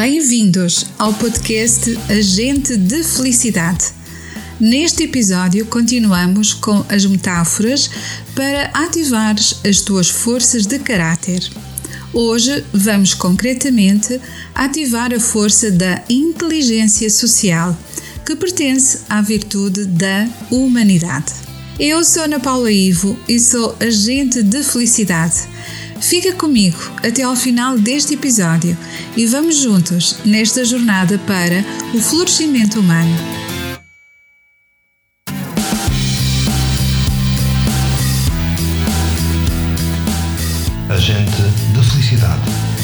Bem-vindos ao podcast Agente de Felicidade. Neste episódio, continuamos com as metáforas para ativar as tuas forças de caráter. Hoje vamos concretamente ativar a força da inteligência social, que pertence à virtude da humanidade. Eu sou Ana Paula Ivo e sou agente de felicidade Fica comigo até ao final deste episódio e vamos juntos nesta jornada para o florescimento humano. Agente da Felicidade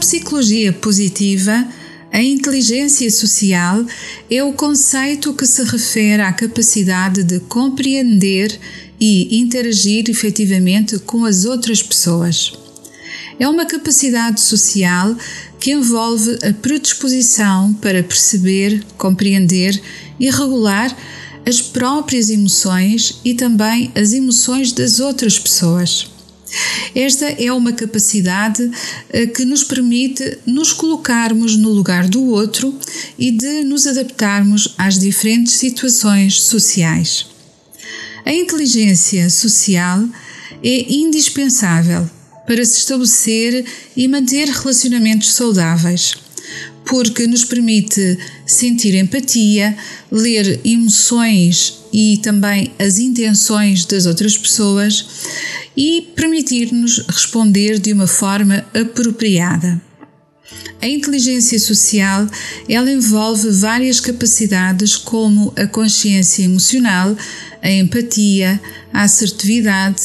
psicologia positiva, a inteligência social é o conceito que se refere à capacidade de compreender e interagir efetivamente com as outras pessoas. É uma capacidade social que envolve a predisposição para perceber, compreender e regular as próprias emoções e também as emoções das outras pessoas. Esta é uma capacidade eh, que nos permite nos colocarmos no lugar do outro e de nos adaptarmos às diferentes situações sociais. A inteligência social é indispensável para se estabelecer e manter relacionamentos saudáveis, porque nos permite sentir empatia, ler emoções e também as intenções das outras pessoas e permitir-nos responder de uma forma apropriada. A inteligência social, ela envolve várias capacidades como a consciência emocional, a empatia, a assertividade,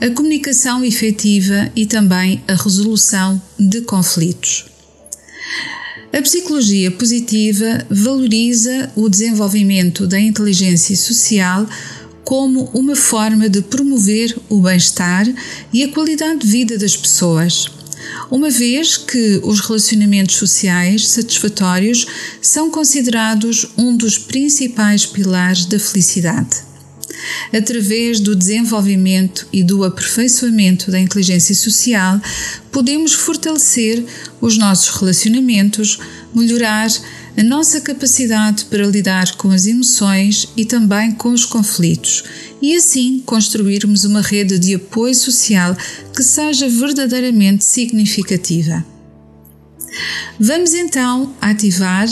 a comunicação efetiva e também a resolução de conflitos. A psicologia positiva valoriza o desenvolvimento da inteligência social como uma forma de promover o bem-estar e a qualidade de vida das pessoas, uma vez que os relacionamentos sociais satisfatórios são considerados um dos principais pilares da felicidade. Através do desenvolvimento e do aperfeiçoamento da inteligência social, podemos fortalecer os nossos relacionamentos, melhorar a nossa capacidade para lidar com as emoções e também com os conflitos e assim construirmos uma rede de apoio social que seja verdadeiramente significativa. Vamos então ativar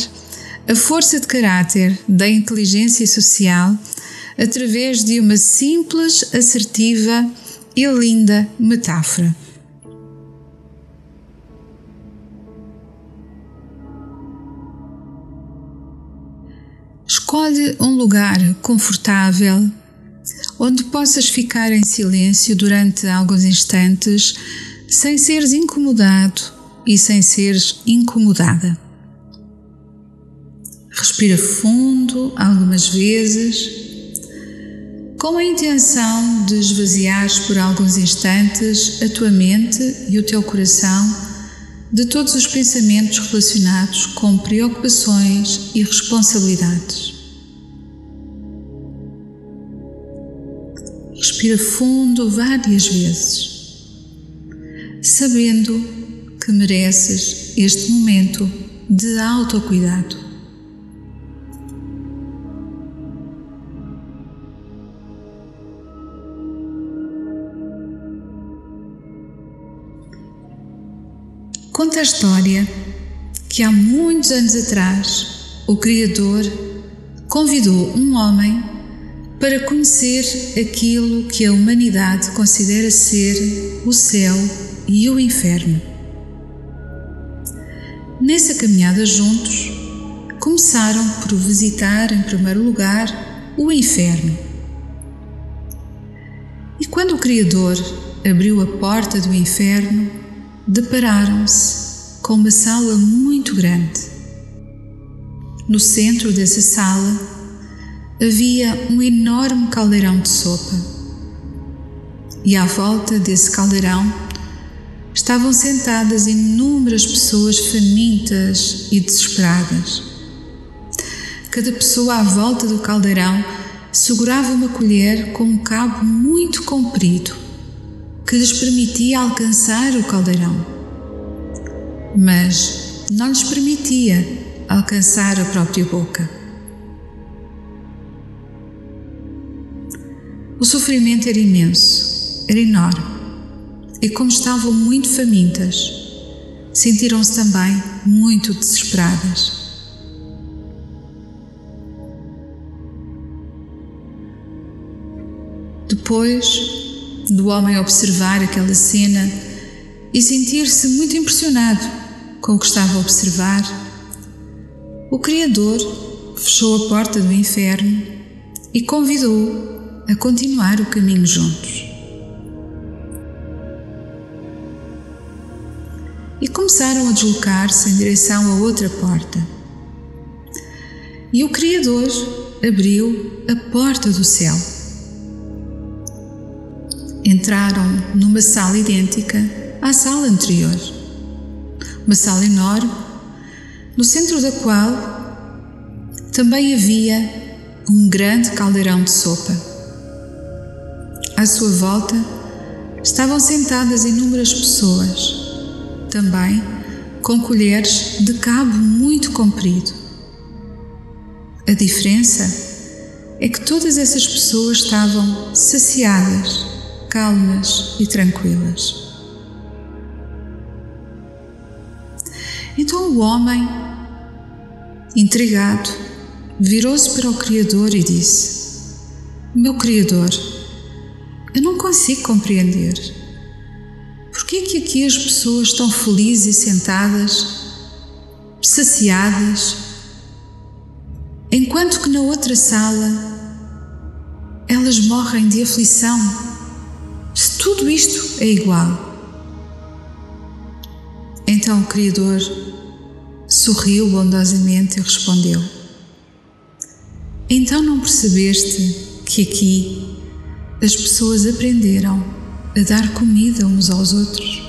a força de caráter da inteligência social através de uma simples, assertiva e linda metáfora. Escolhe um lugar confortável onde possas ficar em silêncio durante alguns instantes sem seres incomodado e sem seres incomodada. Respira fundo algumas vezes, com a intenção de esvaziares por alguns instantes a tua mente e o teu coração de todos os pensamentos relacionados com preocupações e responsabilidades. Respira fundo várias vezes, sabendo que mereces este momento de autocuidado. Conta a história que há muitos anos atrás o Criador convidou um homem para conhecer aquilo que a humanidade considera ser o céu e o inferno. Nessa caminhada juntos, começaram por visitar, em primeiro lugar, o inferno. E quando o Criador abriu a porta do inferno, depararam-se com uma sala muito grande. No centro dessa sala havia um enorme caldeirão de sopa. E à volta desse caldeirão estavam sentadas inúmeras pessoas famintas e desesperadas. Cada pessoa à volta do caldeirão segurava uma colher com um cabo muito comprido que lhes permitia alcançar o caldeirão, mas não lhes permitia alcançar a própria boca. O sofrimento era imenso, era enorme, e como estavam muito famintas, sentiram-se também muito desesperadas. Depois do homem observar aquela cena e sentir-se muito impressionado com o que estava a observar, o Criador fechou a porta do inferno e convidou-o a continuar o caminho juntos. E começaram a deslocar-se em direção a outra porta. E o Criador abriu a porta do céu entraram numa sala idêntica à sala anterior. Uma sala enorme, no centro da qual também havia um grande caldeirão de sopa. À sua volta estavam sentadas inúmeras pessoas, também com colheres de cabo muito comprido. A diferença é que todas essas pessoas estavam saciadas calmas e tranquilas. Então o homem, intrigado, virou-se para o Criador e disse: Meu Criador, consigo compreender. Por que é que aqui as pessoas estão felizes e sentadas, saciadas, enquanto que na outra sala elas morrem de aflição se tudo isto é igual. Então o Criador sorriu bondosamente e respondeu: Então não percebeste que aqui as pessoas aprenderam a dar comida uns aos outros?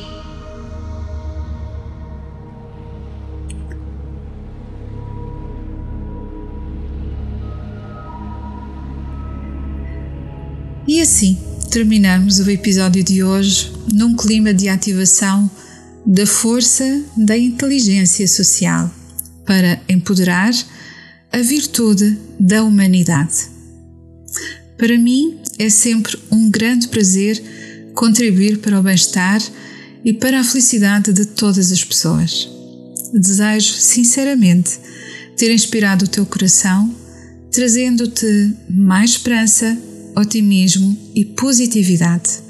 E assim, terminamos o episódio de hoje num clima de ativação da força da inteligência social para empoderar a virtude da humanidade. Para mim é sempre um grande prazer contribuir para o bem-estar e para a felicidade de todas as pessoas. Desejo sinceramente ter inspirado o teu coração, trazendo-te mais esperança otimismo e positividade.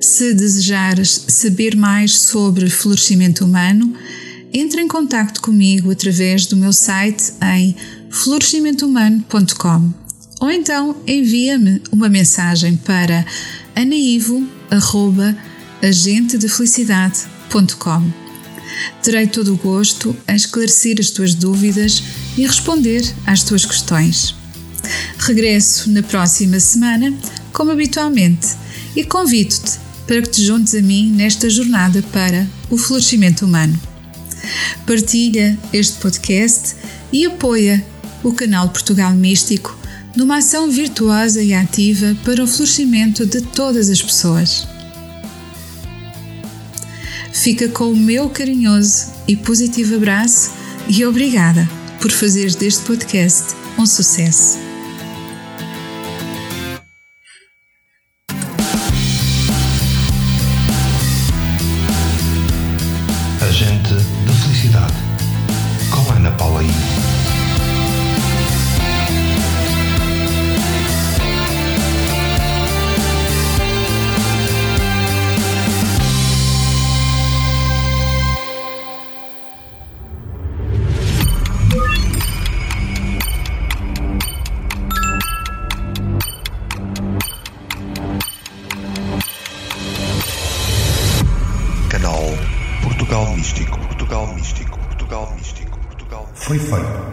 Se desejares saber mais sobre florescimento humano, entre em contato comigo através do meu site em florescimentohumano.com ou então envia-me uma mensagem para anaivo@agentedefelicidade.com. Terei todo o gosto em esclarecer as tuas dúvidas e responder às tuas questões. Regresso na próxima semana, como habitualmente, e convido-te para que te juntes a mim nesta jornada para o florescimento humano. Partilha este podcast e apoia o canal Portugal Místico numa ação virtuosa e ativa para o florescimento de todas as pessoas. Fica com o meu carinhoso e positivo abraço e obrigada por fazeres deste podcast um sucesso. Agente da Felicidade, com Ana Paula. Portugal Místico,